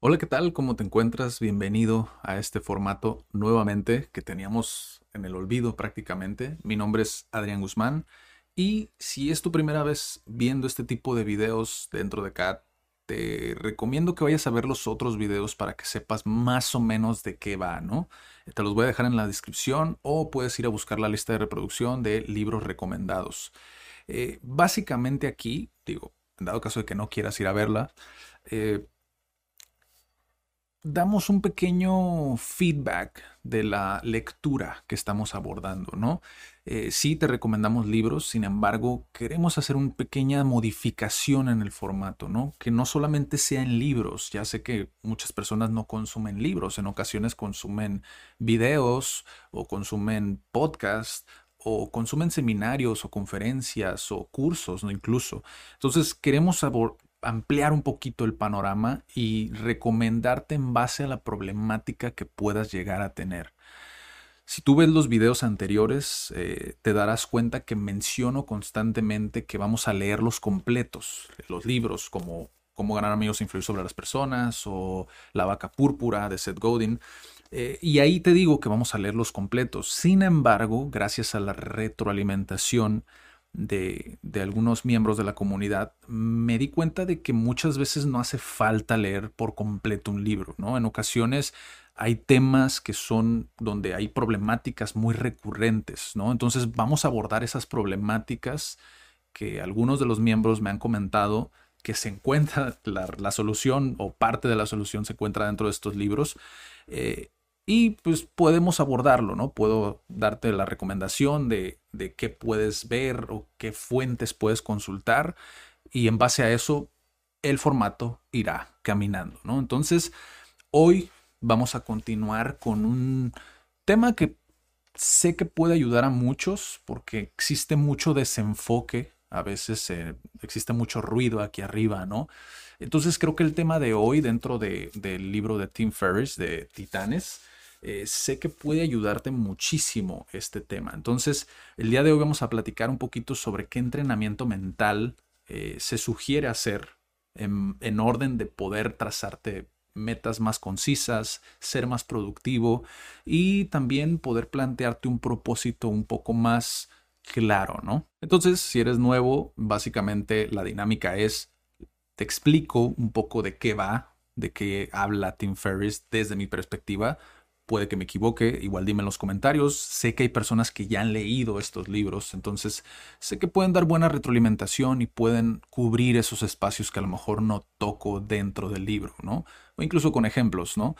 Hola, ¿qué tal? ¿Cómo te encuentras? Bienvenido a este formato nuevamente que teníamos en el olvido prácticamente. Mi nombre es Adrián Guzmán y si es tu primera vez viendo este tipo de videos dentro de CAT, te recomiendo que vayas a ver los otros videos para que sepas más o menos de qué va, ¿no? Te los voy a dejar en la descripción o puedes ir a buscar la lista de reproducción de libros recomendados. Eh, básicamente aquí, digo, en dado caso de que no quieras ir a verla, eh, damos un pequeño feedback de la lectura que estamos abordando, ¿no? Eh, sí te recomendamos libros, sin embargo, queremos hacer una pequeña modificación en el formato, ¿no? Que no solamente sea en libros, ya sé que muchas personas no consumen libros, en ocasiones consumen videos o consumen podcasts o consumen seminarios o conferencias o cursos, ¿no? Incluso. Entonces, queremos ampliar un poquito el panorama y recomendarte en base a la problemática que puedas llegar a tener. Si tú ves los videos anteriores, eh, te darás cuenta que menciono constantemente que vamos a leer los completos, los libros como Cómo ganar amigos e influir sobre las personas o La vaca púrpura de Seth Godin. Eh, y ahí te digo que vamos a leer los completos. Sin embargo, gracias a la retroalimentación, de, algunos miembros de la comunidad, me di cuenta de que muchas veces no hace falta leer por completo un libro, ¿no? En ocasiones hay temas que son donde hay problemáticas muy recurrentes, ¿no? Entonces vamos a abordar esas problemáticas que algunos de los miembros me han comentado que se encuentra la, solución o parte de la solución se encuentra dentro de estos libros. Eh, y pues podemos abordarlo, ¿no? Puedo darte la recomendación de, de qué puedes ver o qué fuentes puedes consultar y en base a eso el formato irá caminando, ¿no? Entonces, hoy vamos a continuar con un tema que sé que puede ayudar a muchos porque existe mucho desenfoque, a veces eh, existe mucho ruido aquí arriba, ¿no? Entonces creo que el tema de hoy dentro de, del libro de Tim Ferriss de Titanes, eh, sé que puede ayudarte muchísimo este tema. Entonces, el día de hoy vamos a platicar un poquito sobre qué entrenamiento mental eh, se sugiere hacer en, en orden de poder trazarte metas más concisas, ser más productivo y también poder plantearte un propósito un poco más claro, ¿no? Entonces, si eres nuevo, básicamente la dinámica es, te explico un poco de qué va, de qué habla Tim Ferriss desde mi perspectiva, puede que me equivoque, igual dime en los comentarios. Sé que hay personas que ya han leído estos libros, entonces sé que pueden dar buena retroalimentación y pueden cubrir esos espacios que a lo mejor no toco dentro del libro, ¿no? O incluso con ejemplos, ¿no?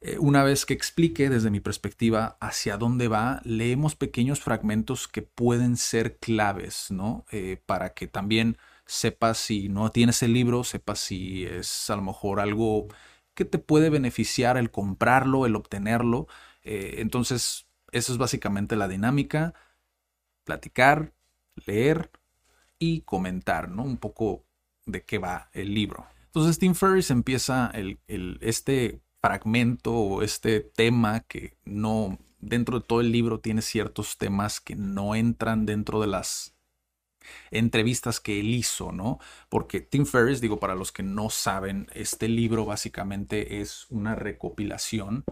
Eh, una vez que explique desde mi perspectiva hacia dónde va, leemos pequeños fragmentos que pueden ser claves, ¿no? Eh, para que también sepas si no tienes el libro, sepas si es a lo mejor algo que te puede beneficiar el comprarlo, el obtenerlo. Eh, entonces, eso es básicamente la dinámica. Platicar, leer y comentar, ¿no? Un poco de qué va el libro. Entonces, Tim Ferriss empieza el, este fragmento o este tema que no, dentro de todo el libro tiene ciertos temas que no entran dentro de las entrevistas que él hizo, ¿no? Porque Tim Ferriss, digo, para los que no saben, este libro básicamente es una recopilación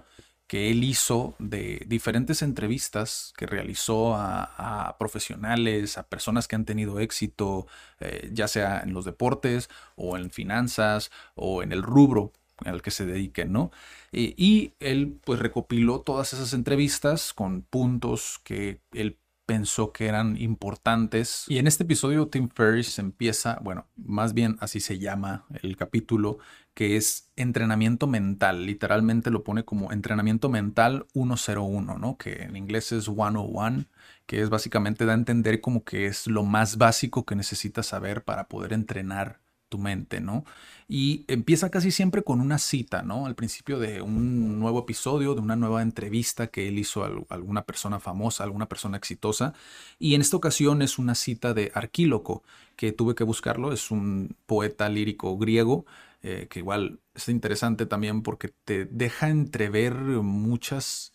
que él hizo de diferentes entrevistas que realizó a, profesionales, a personas que han tenido éxito, eh, ya sea en los deportes o en finanzas o en el rubro al que se dediquen, ¿no? y él pues recopiló todas esas entrevistas con puntos que él pensó que eran importantes. Y en este episodio Tim Ferriss empieza, bueno, más bien así se llama el capítulo, que es entrenamiento mental. Literalmente lo pone como entrenamiento mental 101, ¿no? Que en inglés es 101, que es básicamente da a entender como que es lo más básico que necesitas saber para poder entrenar tu mente, ¿no? Y empieza casi siempre con una cita, ¿no? Al principio de un nuevo episodio, de una nueva entrevista que él hizo a alguna persona famosa, alguna persona exitosa. Y en esta ocasión es una cita de Arquíloco, que tuve que buscarlo, es un poeta lírico griego, eh, que igual es interesante también porque te deja entrever muchas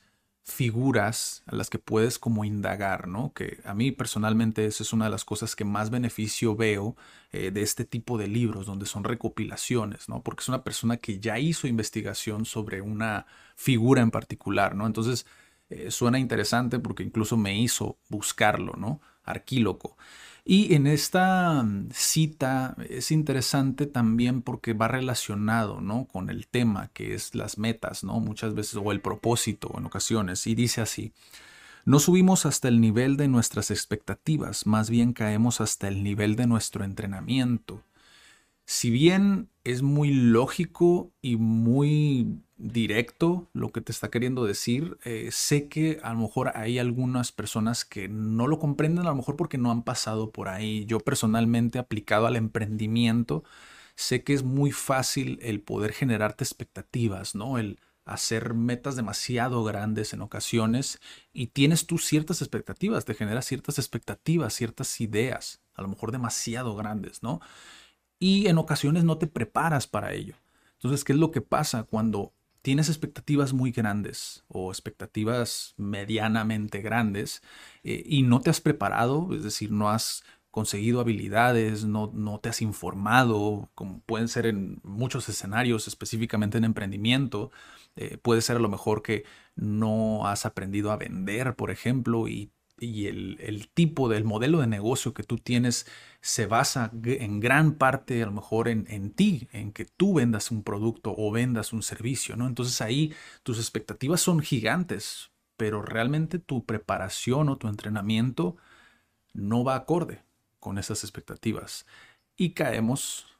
figuras a las que puedes como indagar, ¿no? Que a mí personalmente esa es una de las cosas que más beneficio veo eh, de este tipo de libros, donde son recopilaciones, ¿no? Porque es una persona que ya hizo investigación sobre una figura en particular, ¿no? Entonces eh, suena interesante porque incluso me hizo buscarlo, ¿no? Arquíloco. Y en esta mm, cita es interesante también porque va relacionado, ¿no? Con el tema que es las metas, ¿no? Muchas veces, o el propósito en ocasiones. Y dice así, no subimos hasta el nivel de nuestras expectativas, más bien caemos hasta el nivel de nuestro entrenamiento. Si bien es muy lógico y muy directo lo que te está queriendo decir. Eh, sé que a lo mejor hay algunas personas que no lo comprenden, a lo mejor porque no han pasado por ahí. Yo personalmente aplicado al emprendimiento, sé que es muy fácil el poder generarte expectativas, ¿no? El hacer metas demasiado grandes en ocasiones y tienes tú ciertas expectativas, te generas ciertas expectativas, ciertas ideas, a lo mejor demasiado grandes, ¿no? Y en ocasiones no te preparas para ello. Entonces, ¿qué es lo que pasa cuando tienes expectativas muy grandes o expectativas medianamente grandes eh, y no te has preparado, es decir, no has conseguido habilidades, no, no, te has informado, como pueden ser en muchos escenarios, específicamente en emprendimiento, eh, puede ser a lo mejor que no has aprendido a vender, por ejemplo, y y el, tipo del modelo de negocio que tú tienes se basa en gran parte a lo mejor en, ti, en que tú vendas un producto o vendas un servicio, ¿no? Entonces ahí tus expectativas son gigantes, pero realmente tu preparación o tu entrenamiento no va acorde con esas expectativas. Y caemos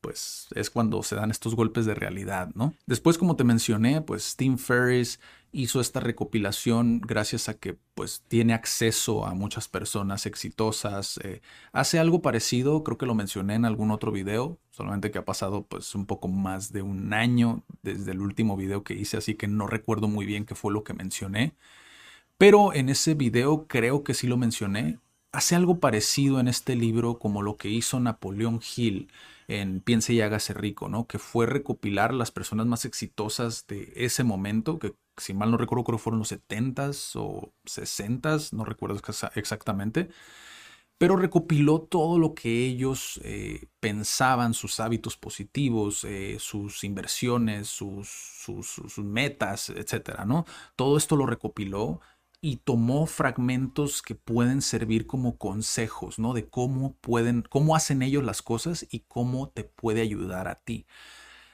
pues es cuando se dan estos golpes de realidad, ¿no? Después, como te mencioné, pues Tim Ferriss hizo esta recopilación gracias a que pues tiene acceso a muchas personas exitosas. Eh, hace algo parecido, creo que lo mencioné en algún otro video, solamente que ha pasado pues un poco más de un año desde el último video que hice, así que no recuerdo muy bien qué fue lo que mencioné. Pero en ese video creo que sí lo mencioné. Hace algo parecido en este libro como lo que hizo Napoleón Hill en Piense y hágase rico, ¿no? Que fue recopilar las personas más exitosas de ese momento, que si mal no recuerdo creo fueron los 70s o 60s, no recuerdo exactamente, pero recopiló todo lo que ellos eh, pensaban, sus hábitos positivos, eh, sus inversiones, sus, sus, sus metas, etcétera, ¿no? Todo esto lo recopiló y tomó fragmentos que pueden servir como consejos, ¿no? De cómo pueden, cómo hacen ellos las cosas y cómo te puede ayudar a ti.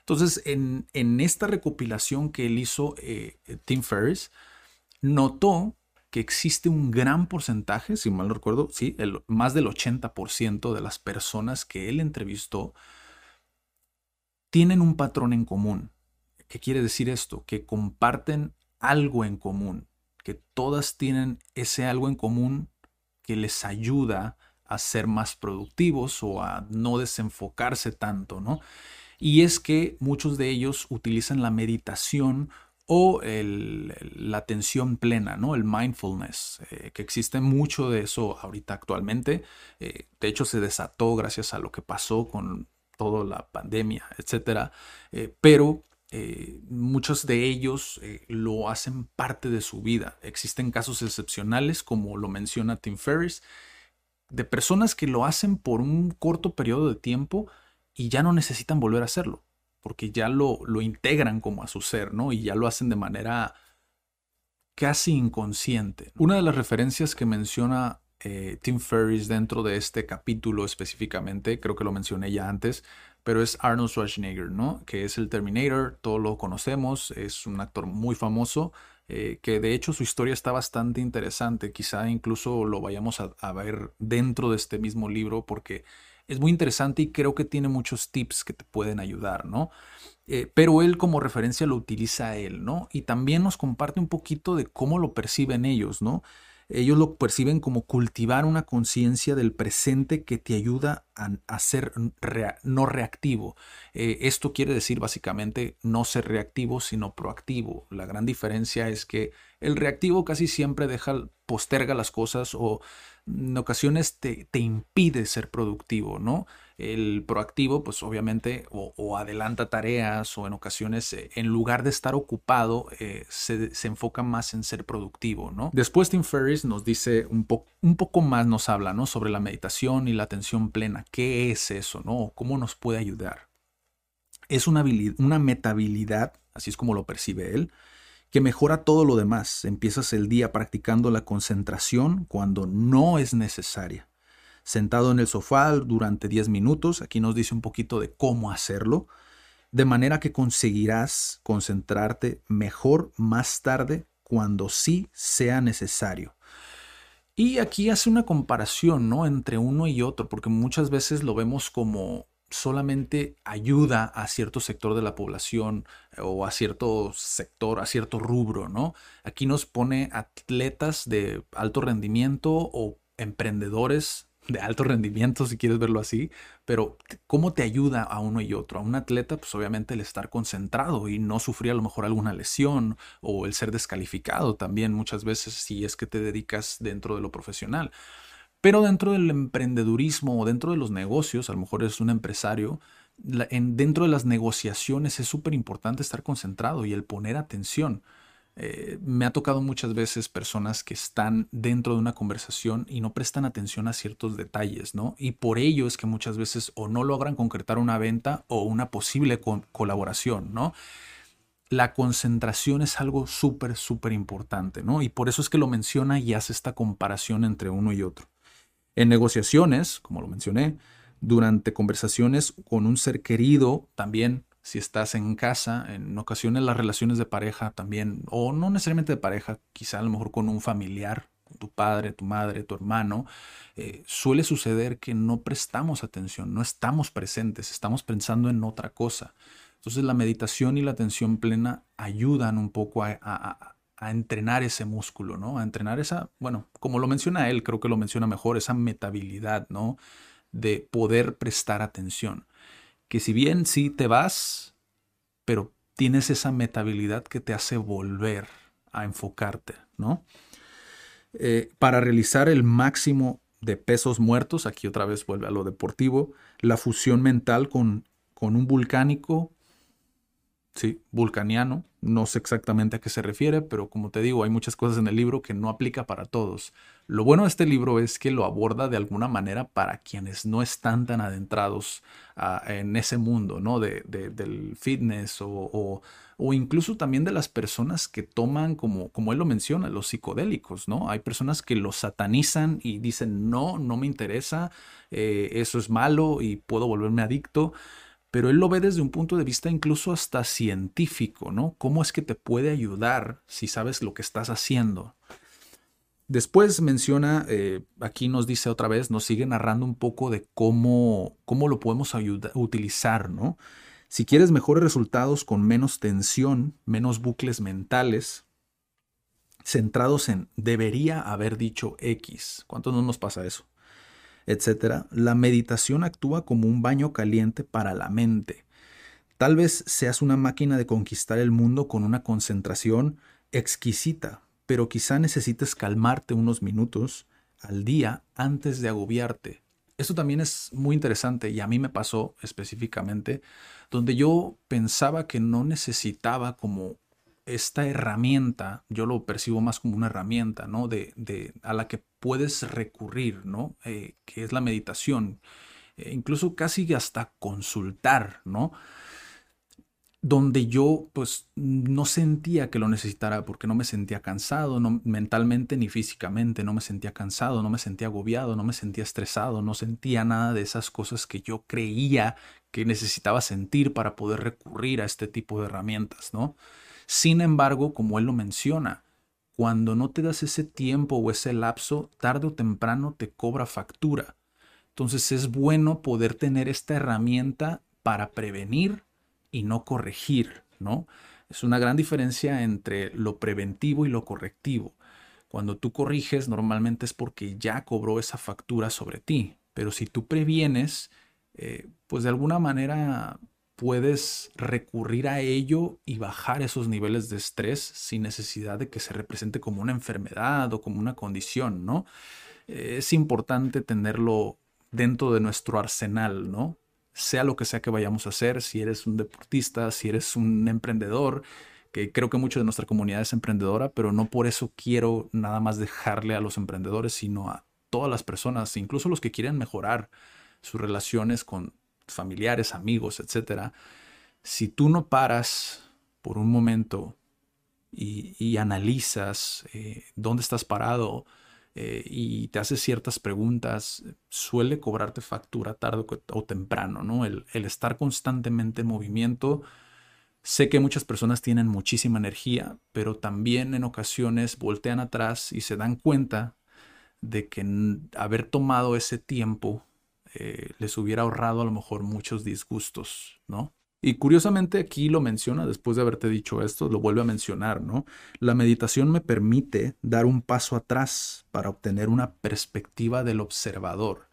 Entonces, en, esta recopilación que él hizo, eh, Tim Ferriss, notó que existe un gran porcentaje, si mal no recuerdo, sí, el, más del 80% de las personas que él entrevistó tienen un patrón en común. ¿Qué quiere decir esto? Que comparten algo en común que todas tienen ese algo en común que les ayuda a ser más productivos o a no desenfocarse tanto, ¿no? Y es que muchos de ellos utilizan la meditación o la atención plena, ¿no? El mindfulness, eh, que existe mucho de eso ahorita actualmente. Eh, de hecho, se desató gracias a lo que pasó con toda la pandemia, etcétera. Eh, pero eh, muchos de ellos eh, lo hacen parte de su vida. Existen casos excepcionales, como lo menciona Tim Ferriss, de personas que lo hacen por un corto periodo de tiempo y ya no necesitan volver a hacerlo, porque ya lo, lo integran como a su ser, ¿no? Y ya lo hacen de manera casi inconsciente. Una de las referencias que menciona eh, Tim Ferriss dentro de este capítulo específicamente, creo que lo mencioné ya antes, pero es Arnold Schwarzenegger, ¿no? Que es el Terminator, todos lo conocemos, es un actor muy famoso, eh, que de hecho su historia está bastante interesante, quizá incluso lo vayamos a, ver dentro de este mismo libro porque es muy interesante y creo que tiene muchos tips que te pueden ayudar, ¿no? Eh, pero él como referencia lo utiliza él, ¿no? Y también nos comparte un poquito de cómo lo perciben ellos, ¿no? Ellos lo perciben como cultivar una conciencia del presente que te ayuda a, ser no reactivo. Eh, esto quiere decir básicamente no ser reactivo, sino proactivo. La gran diferencia es que el reactivo casi siempre deja, posterga las cosas o en ocasiones te, te impide ser productivo, ¿no? El proactivo, pues obviamente, o, adelanta tareas o en ocasiones, eh, en lugar de estar ocupado, eh, se, enfoca más en ser productivo, ¿no? Después Tim Ferriss nos dice un, un poco más, nos habla, ¿no? Sobre la meditación y la atención plena. ¿Qué es eso, no? ¿Cómo nos puede ayudar? Es una, una metabilidad, así es como lo percibe él, que mejora todo lo demás. Empiezas el día practicando la concentración cuando no es necesaria sentado en el sofá durante 10 minutos. Aquí nos dice un poquito de cómo hacerlo, de manera que conseguirás concentrarte mejor más tarde cuando sí sea necesario. Y aquí hace una comparación, ¿no? Entre uno y otro, porque muchas veces lo vemos como solamente ayuda a cierto sector de la población eh, o a cierto sector, a cierto rubro, ¿no? Aquí nos pone atletas de alto rendimiento o emprendedores de alto rendimiento, si quieres verlo así, pero ¿cómo te ayuda a uno y otro? A un atleta, pues obviamente el estar concentrado y no sufrir a lo mejor alguna lesión o el ser descalificado también muchas veces si es que te dedicas dentro de lo profesional. Pero dentro del emprendedurismo o dentro de los negocios, a lo mejor eres un empresario, en, dentro de las negociaciones es súper importante estar concentrado y el poner atención. Eh, me ha tocado muchas veces personas que están dentro de una conversación y no prestan atención a ciertos detalles, ¿no? Y por ello es que muchas veces o no logran concretar una venta o una posible colaboración, ¿no? La concentración es algo súper, súper importante, ¿no? Y por eso es que lo menciona y hace esta comparación entre uno y otro. En negociaciones, como lo mencioné, durante conversaciones con un ser querido, también si estás en casa, en ocasiones las relaciones de pareja también, o no necesariamente de pareja, quizá a lo mejor con un familiar, tu padre, tu madre, tu hermano, eh, suele suceder que no prestamos atención, no estamos presentes, estamos pensando en otra cosa. Entonces la meditación y la atención plena ayudan un poco a, a entrenar ese músculo, ¿no? A entrenar esa, bueno, como lo menciona él, creo que lo menciona mejor, esa metabilidad, ¿no? De poder prestar atención que si bien sí te vas, pero tienes esa metabilidad que te hace volver a enfocarte, ¿no? Eh, para realizar el máximo de pesos muertos, aquí otra vez vuelve a lo deportivo, la fusión mental con, con un vulcánico, sí, vulcaniano, no sé exactamente a qué se refiere, pero como te digo, hay muchas cosas en el libro que no aplica para todos. Lo bueno de este libro es que lo aborda de alguna manera para quienes no están tan adentrados ah, en ese mundo, ¿no? De, del fitness o, incluso también de las personas que toman, como, como él lo menciona, los psicodélicos, ¿no? Hay personas que los satanizan y dicen, no, no me interesa, eh, eso es malo y puedo volverme adicto pero él lo ve desde un punto de vista incluso hasta científico, ¿no? ¿Cómo es que te puede ayudar si sabes lo que estás haciendo? Después menciona, eh, aquí nos dice otra vez, nos sigue narrando un poco de cómo, cómo lo podemos utilizar, ¿no? Si quieres mejores resultados con menos tensión, menos bucles mentales, centrados en debería haber dicho X. ¿Cuánto no nos pasa eso? Etcétera. La meditación actúa como un baño caliente para la mente. Tal vez seas una máquina de conquistar el mundo con una concentración exquisita, pero quizá necesites calmarte unos minutos al día antes de agobiarte. Esto también es muy interesante y a mí me pasó específicamente, donde yo pensaba que no necesitaba como esta herramienta, yo lo percibo más como una herramienta, ¿no? De, de a la que puedes recurrir, ¿no? Eh, que es la meditación, eh, incluso casi hasta consultar, ¿no? donde yo pues no sentía que lo necesitara porque no me sentía cansado, no, mentalmente ni físicamente, no me sentía cansado, no me sentía agobiado, no me sentía estresado, no sentía nada de esas cosas que yo creía que necesitaba sentir para poder recurrir a este tipo de herramientas, ¿no? Sin embargo, como él lo menciona, cuando no te das ese tiempo o ese lapso, tarde o temprano te cobra factura. Entonces es bueno poder tener esta herramienta para prevenir y no corregir, ¿no? Es una gran diferencia entre lo preventivo y lo correctivo. Cuando tú corriges, normalmente es porque ya cobró esa factura sobre ti. Pero si tú previenes, eh, pues de alguna manera puedes recurrir a ello y bajar esos niveles de estrés sin necesidad de que se represente como una enfermedad o como una condición, ¿no? Es importante tenerlo dentro de nuestro arsenal, ¿no? Sea lo que sea que vayamos a hacer, si eres un deportista, si eres un emprendedor, que creo que mucho de nuestra comunidad es emprendedora, pero no por eso quiero nada más dejarle a los emprendedores, sino a todas las personas, incluso los que quieren mejorar sus relaciones con familiares, amigos, etc. Si tú no paras por un momento y, analizas eh, dónde estás parado eh, y te haces ciertas preguntas, suele cobrarte factura tarde o temprano, ¿no? El, el estar constantemente en movimiento. Sé que muchas personas tienen muchísima energía, pero también en ocasiones voltean atrás y se dan cuenta de que haber tomado ese tiempo eh, les hubiera ahorrado a lo mejor muchos disgustos, ¿no? Y curiosamente aquí lo menciona, después de haberte dicho esto, lo vuelve a mencionar, ¿no? La meditación me permite dar un paso atrás para obtener una perspectiva del observador.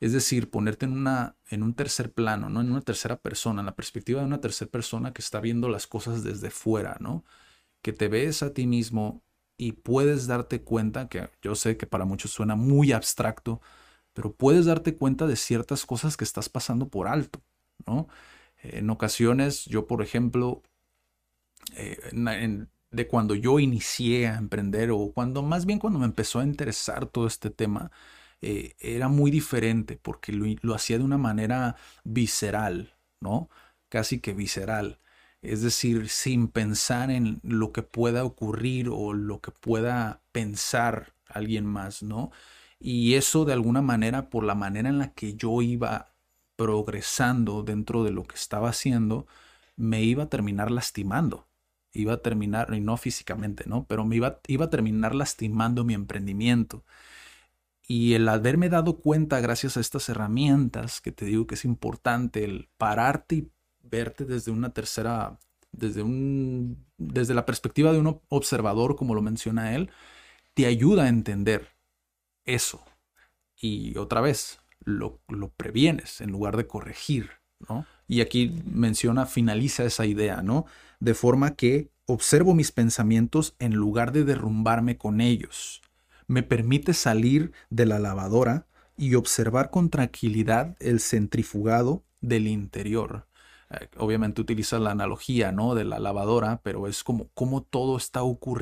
Es decir, ponerte en, una, en un tercer plano, ¿no? En una tercera persona, en la perspectiva de una tercera persona que está viendo las cosas desde fuera, ¿no? Que te ves a ti mismo y puedes darte cuenta, que yo sé que para muchos suena muy abstracto, pero puedes darte cuenta de ciertas cosas que estás pasando por alto, ¿no? En ocasiones, yo, por ejemplo, eh, de cuando yo inicié a emprender, o cuando más bien cuando me empezó a interesar todo este tema, eh, era muy diferente porque lo, lo hacía de una manera visceral, ¿no? Casi que visceral es decir, sin pensar en lo que pueda ocurrir o lo que pueda pensar alguien más, ¿no? Y eso de alguna manera, por la manera en la que yo iba progresando dentro de lo que estaba haciendo, me iba a terminar lastimando. Iba a terminar, y no físicamente, ¿no? Pero me iba, iba a terminar lastimando mi emprendimiento. Y el haberme dado cuenta, gracias a estas herramientas, que te digo que es importante, el pararte y verte desde una tercera, desde un, desde la perspectiva de un observador, como lo menciona él, te ayuda a entender eso. Y otra vez, lo, lo previenes en lugar de corregir, ¿no? Y aquí menciona, finaliza esa idea, ¿no? De forma que observo mis pensamientos en lugar de derrumbarme con ellos. Me permite salir de la lavadora y observar con tranquilidad el centrifugado del interior. Eh, obviamente utiliza la analogía, ¿no? De la lavadora, pero es como cómo todo está ocurriendo.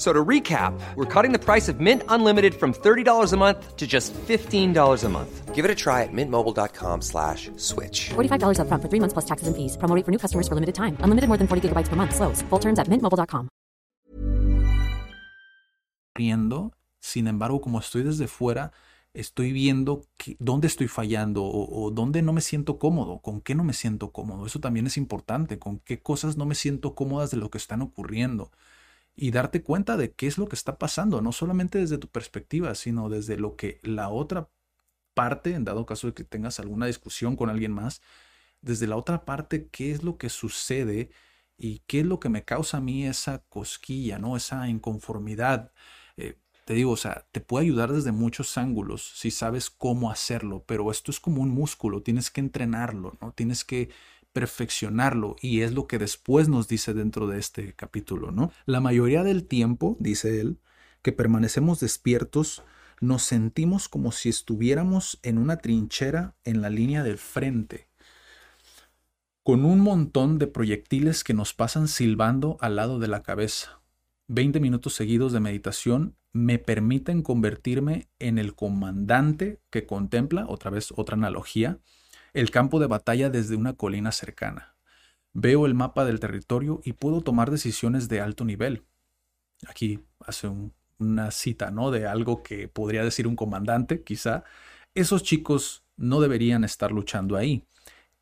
So to recap, we're cutting the price of Mint Unlimited from $30 a month to just $15 a month. Give it a try at mintmobile.com slash switch. $45 up front for three months plus taxes and fees. Promoting for new customers for limited time. Unlimited more than 40 gigabytes per month. Slows. Full terms at mintmobile.com. Sin embargo, como estoy desde fuera, estoy viendo que, dónde estoy fallando o, o dónde no me siento cómodo, con qué no me siento cómodo. Eso también es importante, con qué cosas no me siento cómodas de lo que están ocurriendo y darte cuenta de qué es lo que está pasando, no solamente desde tu perspectiva, sino desde lo que la otra parte, en dado caso de que tengas alguna discusión con alguien más, desde la otra parte, qué es lo que sucede y qué es lo que me causa a mí esa cosquilla, ¿no? Esa inconformidad. Eh, te digo, o sea, te puede ayudar desde muchos ángulos si sabes cómo hacerlo, pero esto es como un músculo, tienes que entrenarlo, ¿no? Tienes que perfeccionarlo y es lo que después nos dice dentro de este capítulo, ¿no? La mayoría del tiempo, dice él, que permanecemos despiertos, nos sentimos como si estuviéramos en una trinchera en la línea del frente, con un montón de proyectiles que nos pasan silbando al lado de la cabeza. 20 minutos seguidos de meditación me permiten convertirme en el comandante que contempla, otra vez otra analogía, el campo de batalla desde una colina cercana. Veo el mapa del territorio y puedo tomar decisiones de alto nivel. Aquí hace una cita, ¿no? De algo que podría decir un comandante, quizá. Esos chicos no deberían estar luchando ahí.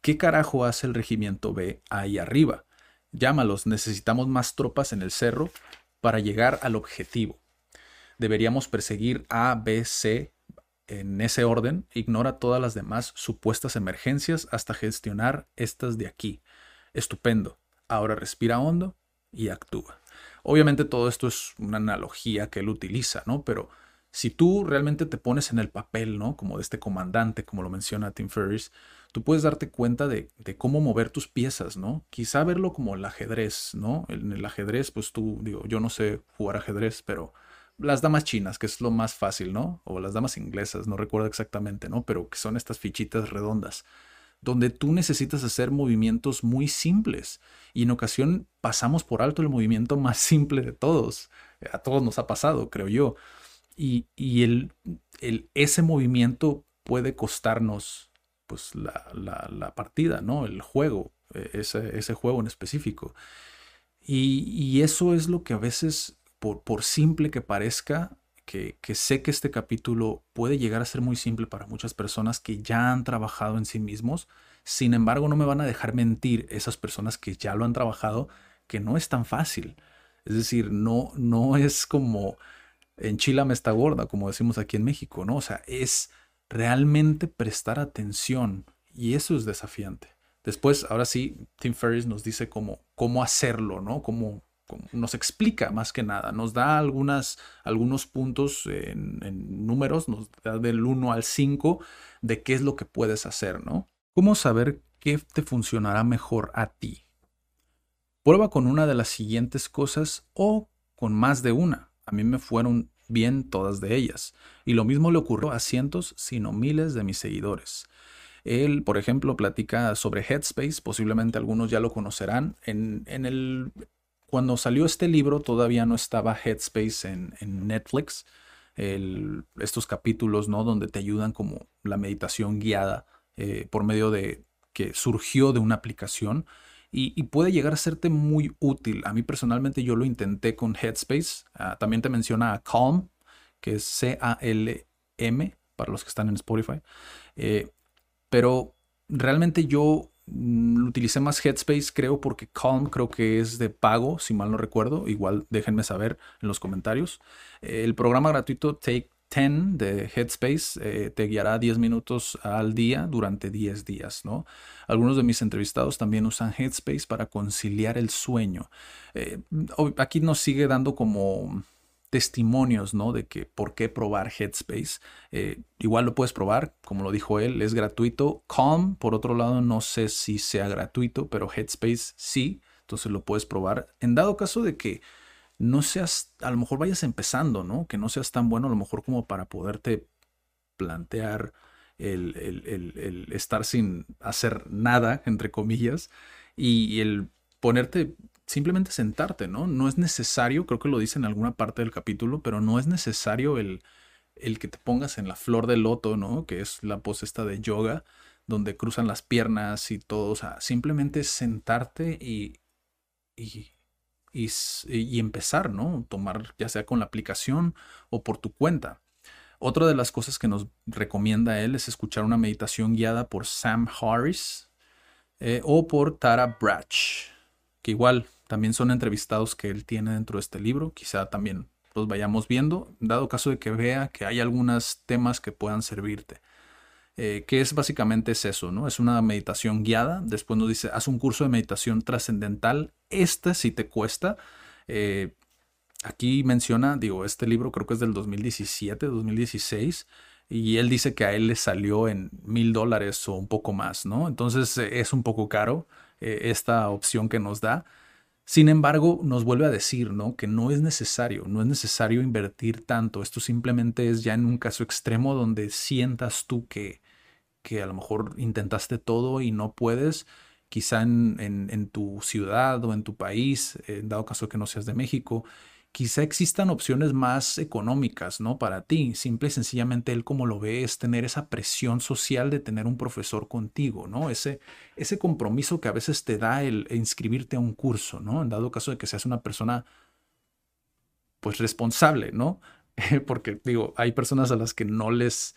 ¿Qué carajo hace el regimiento B ahí arriba? Llámalos, necesitamos más tropas en el cerro para llegar al objetivo. Deberíamos perseguir A, B, C en ese orden. Ignora todas las demás supuestas emergencias hasta gestionar estas de aquí. Estupendo. Ahora respira hondo y actúa. Obviamente todo esto es una analogía que él utiliza, ¿no? Pero si tú realmente te pones en el papel, ¿no? Como de este comandante, como lo menciona Tim Ferriss, tú puedes darte cuenta de, cómo mover tus piezas, ¿no? Quizá verlo como el ajedrez, ¿no? En el ajedrez, pues tú, digo, yo no sé jugar ajedrez, pero las damas chinas, que es lo más fácil, ¿no? O las damas inglesas, no recuerdo exactamente, ¿no? Pero que son estas fichitas redondas, donde tú necesitas hacer movimientos muy simples. Y en ocasión pasamos por alto el movimiento más simple de todos. A todos nos ha pasado, creo yo. Y, el, el, ese movimiento puede costarnos pues la, la, partida, ¿no? El juego, e, ese, ese juego en específico. Y, eso es lo que a veces, por, simple que parezca, que, sé que este capítulo puede llegar a ser muy simple para muchas personas que ya han trabajado en sí mismos, sin embargo no me van a dejar mentir esas personas que ya lo han trabajado, que no es tan fácil. Es decir, no, no es como en Chile me está gorda, como decimos aquí en México, ¿no? O sea, es realmente prestar atención y eso es desafiante. Después, ahora sí, Tim Ferriss nos dice cómo, cómo hacerlo, ¿no? Cómo, nos explica más que nada, nos da algunos puntos en, en, números, nos da del 1 al 5 de qué es lo que puedes hacer, ¿no? ¿Cómo saber qué te funcionará mejor a ti? Prueba con una de las siguientes cosas o con más de una. A mí me fueron bien todas de ellas. Y lo mismo le ocurrió a cientos, sino miles de mis seguidores. Él, por ejemplo, platica sobre Headspace, posiblemente algunos ya lo conocerán. En, el, cuando salió este libro todavía no estaba Headspace en, Netflix. estos capítulos, ¿no? Donde te ayudan como la meditación guiada eh, por medio de que surgió de una aplicación y, puede llegar a serte muy útil. A mí personalmente yo lo intenté con Headspace. Ah, también te menciona a Calm, que es C-A-L-M, para los que están en Spotify. Eh, pero realmente yo utilicé más Headspace, creo, porque Calm creo que es de pago, si mal no recuerdo. Igual déjenme saber en los comentarios. el programa gratuito Take 10 de Headspace eh, te guiará 10 minutos al día durante 10 días, ¿no? Algunos de mis entrevistados también usan Headspace para conciliar el sueño. Eh, aquí nos sigue dando como testimonios, ¿no? De que por qué probar Headspace. Eh, igual lo puedes probar, como lo dijo él, es gratuito. Calm, por otro lado, no sé si sea gratuito, pero Headspace sí, entonces lo puedes probar. En dado caso de que no seas, a lo mejor vayas empezando, ¿no? Que no seas tan bueno a lo mejor como para poderte plantear el, el, estar sin hacer nada, entre comillas, y, el ponerte, simplemente sentarte, ¿no? No es necesario, creo que lo dice en alguna parte del capítulo, pero no es necesario el, el que te pongas en la flor del loto, ¿no? Que es la pose esta de yoga, donde cruzan las piernas y todo, o sea, simplemente sentarte y, y y, empezar, ¿no? Tomar ya sea con la aplicación o por tu cuenta. Otra de las cosas que nos recomienda él es escuchar una meditación guiada por Sam Harris eh, o por Tara Brach, igual también son entrevistados que él tiene dentro de este libro. Quizá también los vayamos viendo, dado caso de que vea que hay algunos temas que puedan servirte. Eh, que es básicamente es eso, ¿no? Es una meditación guiada. Después nos dice, haz un curso de meditación trascendental. Este sí te cuesta. Eh, aquí menciona, digo, este libro creo que es del 2017, 2016. Y él dice que a él le salió en mil dólares o un poco más, ¿no? Entonces eh, es un poco caro esta opción que nos da. Sin embargo, nos vuelve a decir, ¿no? Que no es necesario, no es necesario invertir tanto. Esto simplemente es ya en un caso extremo donde sientas tú que, que a lo mejor intentaste todo y no puedes quizá en, tu ciudad o en tu país, en dado caso que no seas de México, quizá existan opciones más económicas, ¿no? Para ti. Simple y sencillamente él como lo ve es tener esa presión social de tener un profesor contigo, ¿no? Ese, ese compromiso que a veces te da el inscribirte a un curso, ¿no? En dado caso de que seas una persona, pues responsable, ¿no? Porque digo, hay personas a las que no les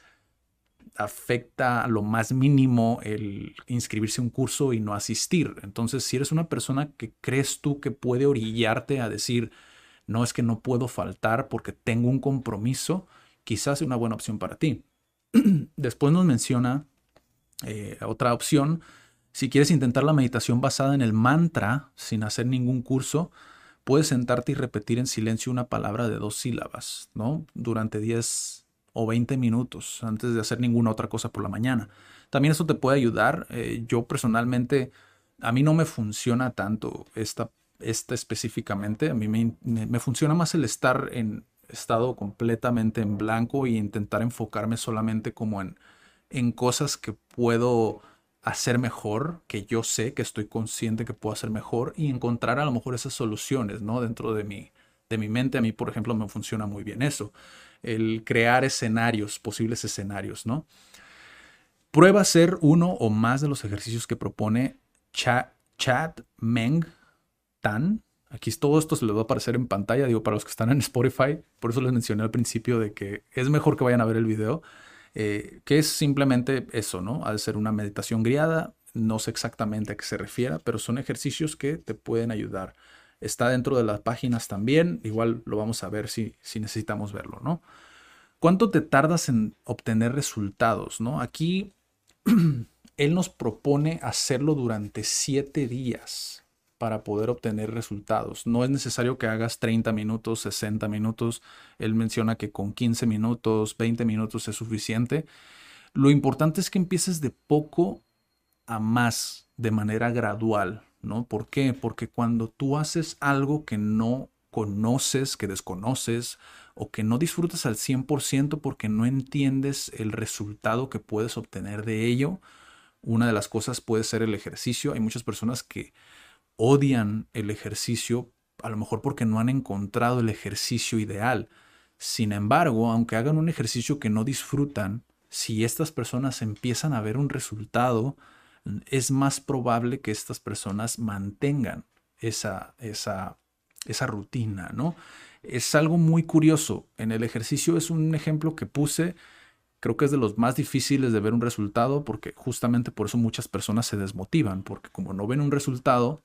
afecta a lo más mínimo el inscribirse a un curso y no asistir. Entonces, si eres una persona que crees tú que puede orillarte a decir, no es que no puedo faltar porque tengo un compromiso, quizás sea una buena opción para ti. Después nos menciona eh, otra opción. Si quieres intentar la meditación basada en el mantra sin hacer ningún curso, puedes sentarte y repetir en silencio una palabra de dos sílabas, ¿no? Durante 10 o 20 minutos antes de hacer ninguna otra cosa por la mañana. También eso te puede ayudar. Eh, yo personalmente, a mí no me funciona tanto esta, esta específicamente. A mí me, funciona más el estar en estado completamente en blanco e intentar enfocarme solamente como en, en cosas que puedo hacer mejor, que yo sé que estoy consciente que puedo hacer mejor y encontrar a lo mejor esas soluciones, ¿no? Dentro de mi, de mi mente. A mí, por ejemplo, me funciona muy bien eso el crear escenarios, posibles escenarios, ¿no? Prueba hacer uno o más de los ejercicios que propone Chad Meng Tan. Aquí todo esto se les va a aparecer en pantalla, digo, para los que están en Spotify, por eso les mencioné al principio de que es mejor que vayan a ver el video, eh, que es simplemente eso, ¿no? Al ser una meditación guiada, no sé exactamente a qué se refiera, pero son ejercicios que te pueden ayudar Está dentro de las páginas también. Igual lo vamos a ver si, si necesitamos verlo, ¿no? ¿Cuánto te tardas en obtener resultados, no? Aquí él nos propone hacerlo durante siete días para poder obtener resultados. No es necesario que hagas 30 minutos, 60 minutos. Él menciona que con 15 minutos, 20 minutos es suficiente. Lo importante es que empieces de poco a más, de manera gradual. ¿no? ¿Por qué? Porque cuando tú haces algo que no conoces, que desconoces o que no disfrutas al 100% porque no entiendes el resultado que puedes obtener de ello, una de las cosas puede ser el ejercicio. Hay muchas personas que odian el ejercicio, a lo mejor porque no han encontrado el ejercicio ideal. Sin embargo, aunque hagan un ejercicio que no disfrutan, si estas personas empiezan a ver un resultado, es más probable que estas personas mantengan esa, esa, esa rutina, ¿no? Es algo muy curioso. En el ejercicio es un ejemplo que puse, creo que es de los más difíciles de ver un resultado porque justamente por eso muchas personas se desmotivan, porque como no ven un resultado,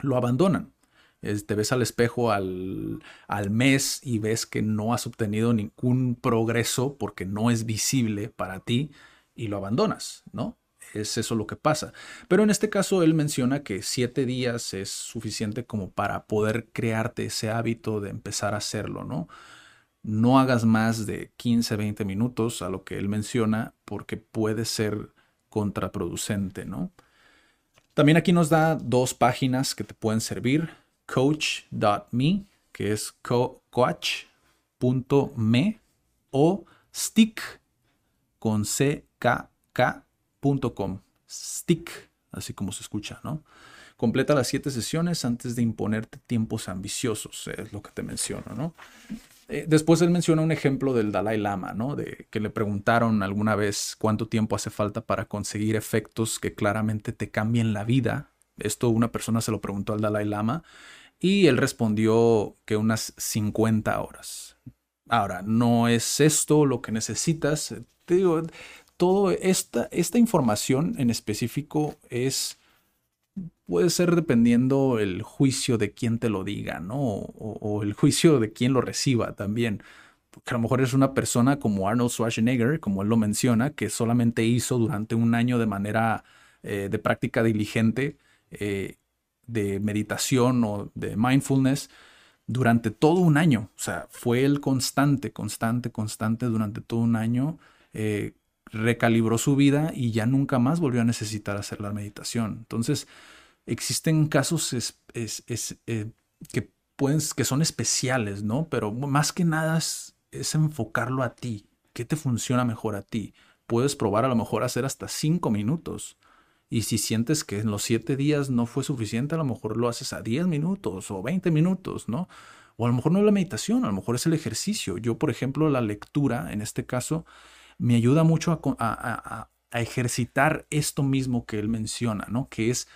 lo abandonan. te ves al espejo al, al, mes y ves que no has obtenido ningún progreso porque no es visible para ti y lo abandonas, ¿no? es eso lo que pasa. Pero en este caso él menciona que siete días es suficiente como para poder crearte ese hábito de empezar a hacerlo, ¿no? No hagas más de 15, 20 minutos a lo que él menciona porque puede ser contraproducente, ¿no? También aquí nos da dos páginas que te pueden servir. Coach.me, que es coach.me o stick con C K K .com, stick, así como se escucha, ¿no? Completa las siete sesiones antes de imponerte tiempos ambiciosos, es lo que te menciono, ¿no? Eh, después él menciona un ejemplo del Dalai Lama, ¿no? De que le preguntaron alguna vez cuánto tiempo hace falta para conseguir efectos que claramente te cambien la vida. Esto una persona se lo preguntó al Dalai Lama y él respondió que unas 50 horas. Ahora, no es esto lo que necesitas. Te digo, todo esta, esta información en específico es puede ser dependiendo el juicio de quien te lo diga, ¿no? O, el juicio de quien lo reciba también. Porque a lo mejor es una persona como Arnold Schwarzenegger, como él lo menciona, que solamente hizo durante un año de manera eh, de práctica diligente eh, de meditación o de mindfulness durante todo un año. O sea, fue el constante, constante, constante durante todo un año. Eh, recalibró su vida y ya nunca más volvió a necesitar hacer la meditación. Entonces, existen casos eh, que, pueden, que son especiales, ¿no? Pero más que nada es, enfocarlo a ti. ¿Qué te funciona mejor a ti? Puedes probar a lo mejor hacer hasta cinco minutos Y si sientes que en los siete días no fue suficiente, a lo mejor lo haces a 10 minutos o 20 minutos, ¿no? O a lo mejor no es la meditación, a lo mejor es el ejercicio. Yo, por ejemplo, la lectura, en este caso, me ayuda mucho a, ejercitar esto mismo que él menciona, ¿no? Que es,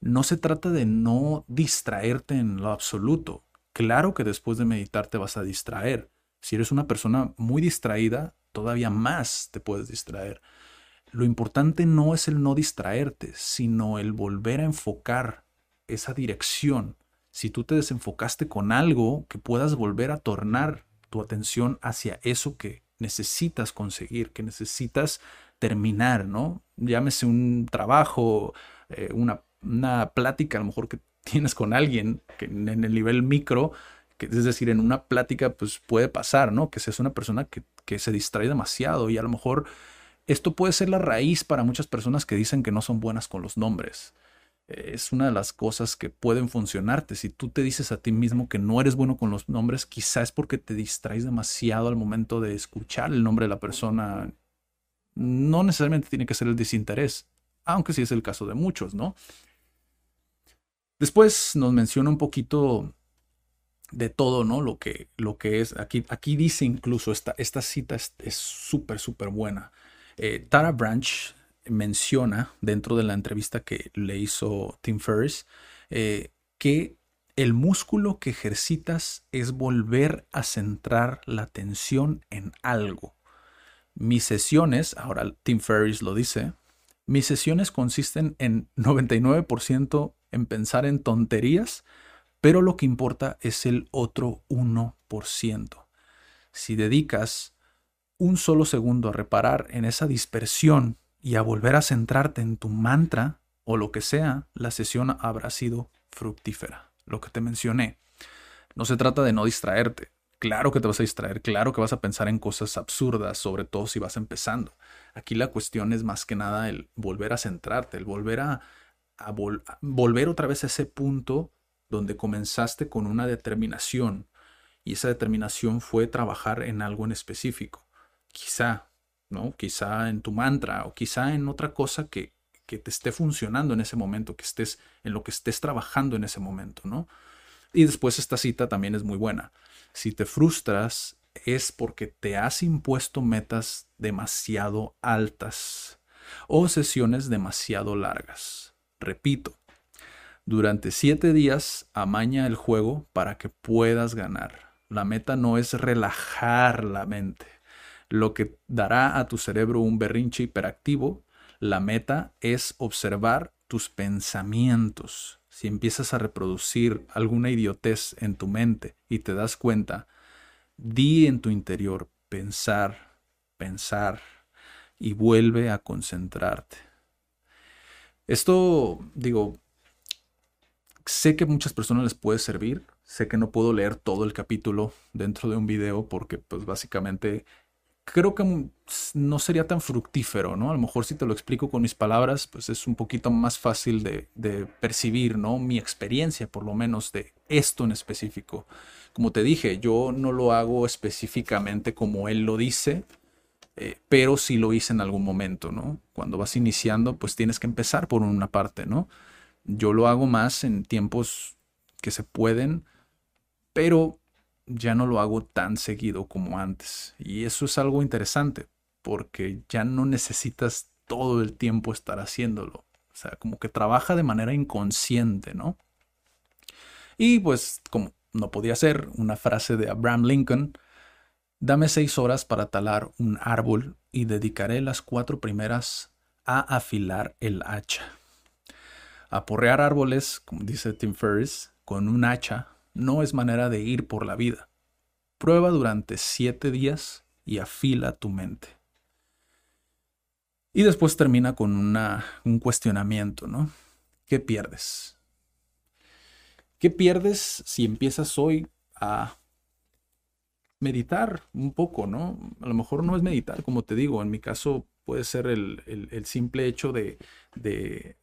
no se trata de no distraerte en lo absoluto. Claro que después de meditar te vas a distraer. Si eres una persona muy distraída, todavía más te puedes distraer. Lo importante no es el no distraerte, sino el volver a enfocar esa dirección. Si tú te desenfocaste con algo, que puedas volver a tornar tu atención hacia eso que necesitas conseguir, que necesitas terminar, ¿no? Llámese un trabajo, eh, una, una, plática a lo mejor que tienes con alguien que en el nivel micro, que, es decir, en una plática pues puede pasar, ¿no? Que seas una persona que, que se distrae demasiado y a lo mejor esto puede ser la raíz para muchas personas que dicen que no son buenas con los nombres. Es una de las cosas que pueden funcionarte. Si tú te dices a ti mismo que no eres bueno con los nombres, quizás es porque te distraes demasiado al momento de escuchar el nombre de la persona. No necesariamente tiene que ser el desinterés, aunque sí es el caso de muchos, ¿no? Después nos menciona un poquito de todo, ¿no? Lo que, lo que es. Aquí, aquí dice incluso, esta, esta cita es súper, súper buena. Eh, Tara Branch menciona dentro de la entrevista que le hizo Tim Ferriss eh, que el músculo que ejercitas es volver a centrar la atención en algo. Mis sesiones, ahora Tim Ferriss lo dice, mis sesiones consisten en 99% en pensar en tonterías, pero lo que importa es el otro 1%. Si dedicas un solo segundo a reparar en esa dispersión y a volver a centrarte en tu mantra o lo que sea, la sesión habrá sido fructífera. Lo que te mencioné. No se trata de no distraerte. Claro que te vas a distraer, claro que vas a pensar en cosas absurdas, sobre todo si vas empezando. Aquí la cuestión es más que nada el volver a centrarte, el volver a, volver otra vez a ese punto donde comenzaste con una determinación y esa determinación fue trabajar en algo en específico quizá, Quizá en tu mantra o quizá en otra cosa que, que te esté funcionando en ese momento, que estés en lo que estés trabajando en ese momento, ¿no? Y después esta cita también es muy buena. Si te frustras es porque te has impuesto metas demasiado altas o sesiones demasiado largas. Repito, durante siete días amaña el juego para que puedas ganar. La meta no es relajar la mente, lo que dará a tu cerebro un berrinche hiperactivo. La meta es observar tus pensamientos. Si empiezas a reproducir alguna idiotez en tu mente y te das cuenta, di en tu interior pensar, pensar y vuelve a concentrarte. Esto, digo, sé que muchas personas les puede servir. Sé que no puedo leer todo el capítulo dentro de un video porque pues básicamente creo que no sería tan fructífero, ¿no? A lo mejor si te lo explico con mis palabras, pues es un poquito más fácil de, percibir, ¿no? Mi experiencia, por lo menos, de esto en específico. Como te dije, yo no lo hago específicamente como él lo dice, eh, pero sí lo hice en algún momento, ¿no? Cuando vas iniciando, pues tienes que empezar por una parte, ¿no? Yo lo hago más en tiempos que se pueden, pero ya no lo hago tan seguido como antes. Y eso es algo interesante, porque ya no necesitas todo el tiempo estar haciéndolo. O sea, como que trabaja de manera inconsciente, ¿no? Y pues, como no podía ser, una frase de Abraham Lincoln, dame seis horas para talar un árbol y dedicaré las cuatro primeras a afilar el hacha. Aporrear árboles, como dice Tim Ferriss, con un hacha no es manera de ir por la vida. Prueba durante siete días y afila tu mente. Y después termina con una, un cuestionamiento, ¿no? ¿Qué pierdes? ¿Qué pierdes si empiezas hoy a meditar un poco, ¿no? A lo mejor no es meditar, como te digo, en mi caso puede ser el, simple hecho de, de,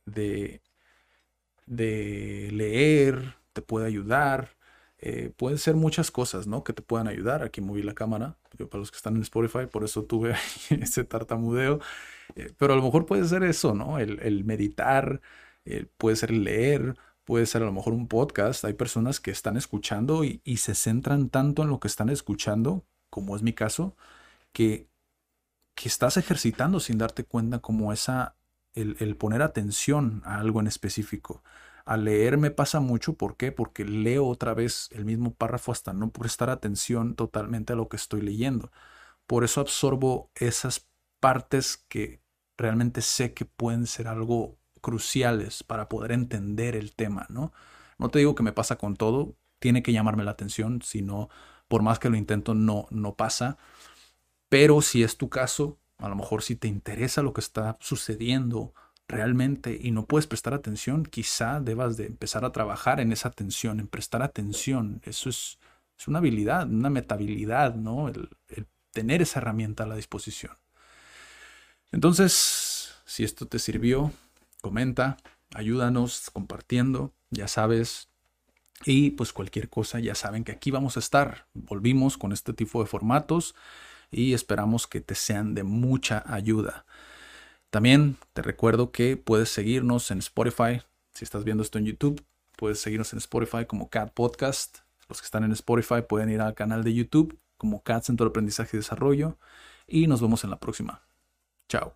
de leer, te puede ayudar, Eh, pueden ser muchas cosas, ¿no? Que te puedan ayudar. Aquí moví la cámara, para los que están en Spotify, por eso tuve ese tartamudeo. Eh, pero a lo mejor puede ser eso, ¿no? El, meditar, puede ser leer, puede ser a lo mejor un podcast. Hay personas que están escuchando y, se centran tanto en lo que están escuchando, como es mi caso, que, estás ejercitando sin darte cuenta como esa, el poner atención a algo en específico. Al leer me pasa mucho, ¿por qué? Porque leo otra vez el mismo párrafo hasta no prestar atención totalmente a lo que estoy leyendo. Por eso absorbo esas partes que realmente sé que pueden ser algo cruciales para poder entender el tema, ¿no? No te digo que me pasa con todo, tiene que llamarme la atención, si no, por más que lo intento, no, no pasa. Pero si es tu caso, a lo mejor si te interesa lo que está sucediendo realmente y no puedes prestar atención, quizá debas de empezar a trabajar en esa atención, en prestar atención. Eso es, es una habilidad, una metabilidad, ¿no? El, el tener esa herramienta a la disposición. Entonces, si esto te sirvió, comenta, ayúdanos compartiendo, ya sabes. Y pues cualquier cosa, ya saben que aquí vamos a estar. Volvimos con este tipo de formatos y esperamos que te sean de mucha ayuda. También te recuerdo que puedes seguirnos en Spotify. Si estás viendo esto en YouTube, puedes seguirnos en Spotify como Cat Podcast. Los que están en Spotify pueden ir al canal de YouTube como Cat Centro de Aprendizaje y Desarrollo. Y nos vemos en la próxima. Chao.